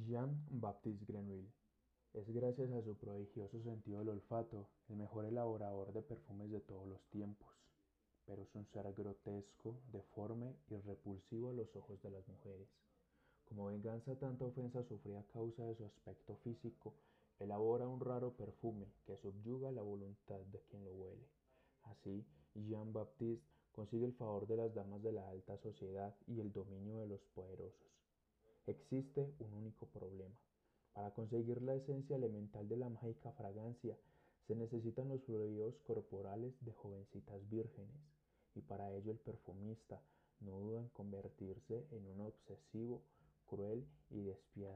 Jean-Baptiste Grenouille es gracias a su prodigioso sentido del olfato el mejor elaborador de perfumes de todos los tiempos, pero es un ser grotesco, deforme y repulsivo a los ojos de las mujeres. Como venganza tanta ofensa sufrida a causa de su aspecto físico, elabora un raro perfume que subyuga la voluntad de quien lo huele. Así, Jean-Baptiste consigue el favor de las damas de la alta sociedad y el dominio de los poderosos. Existe un único problema. Para conseguir la esencia elemental de la mágica fragancia, se necesitan los fluidos corporales de jovencitas vírgenes, y para ello el perfumista no duda en convertirse en un obsesivo, cruel y despiadado.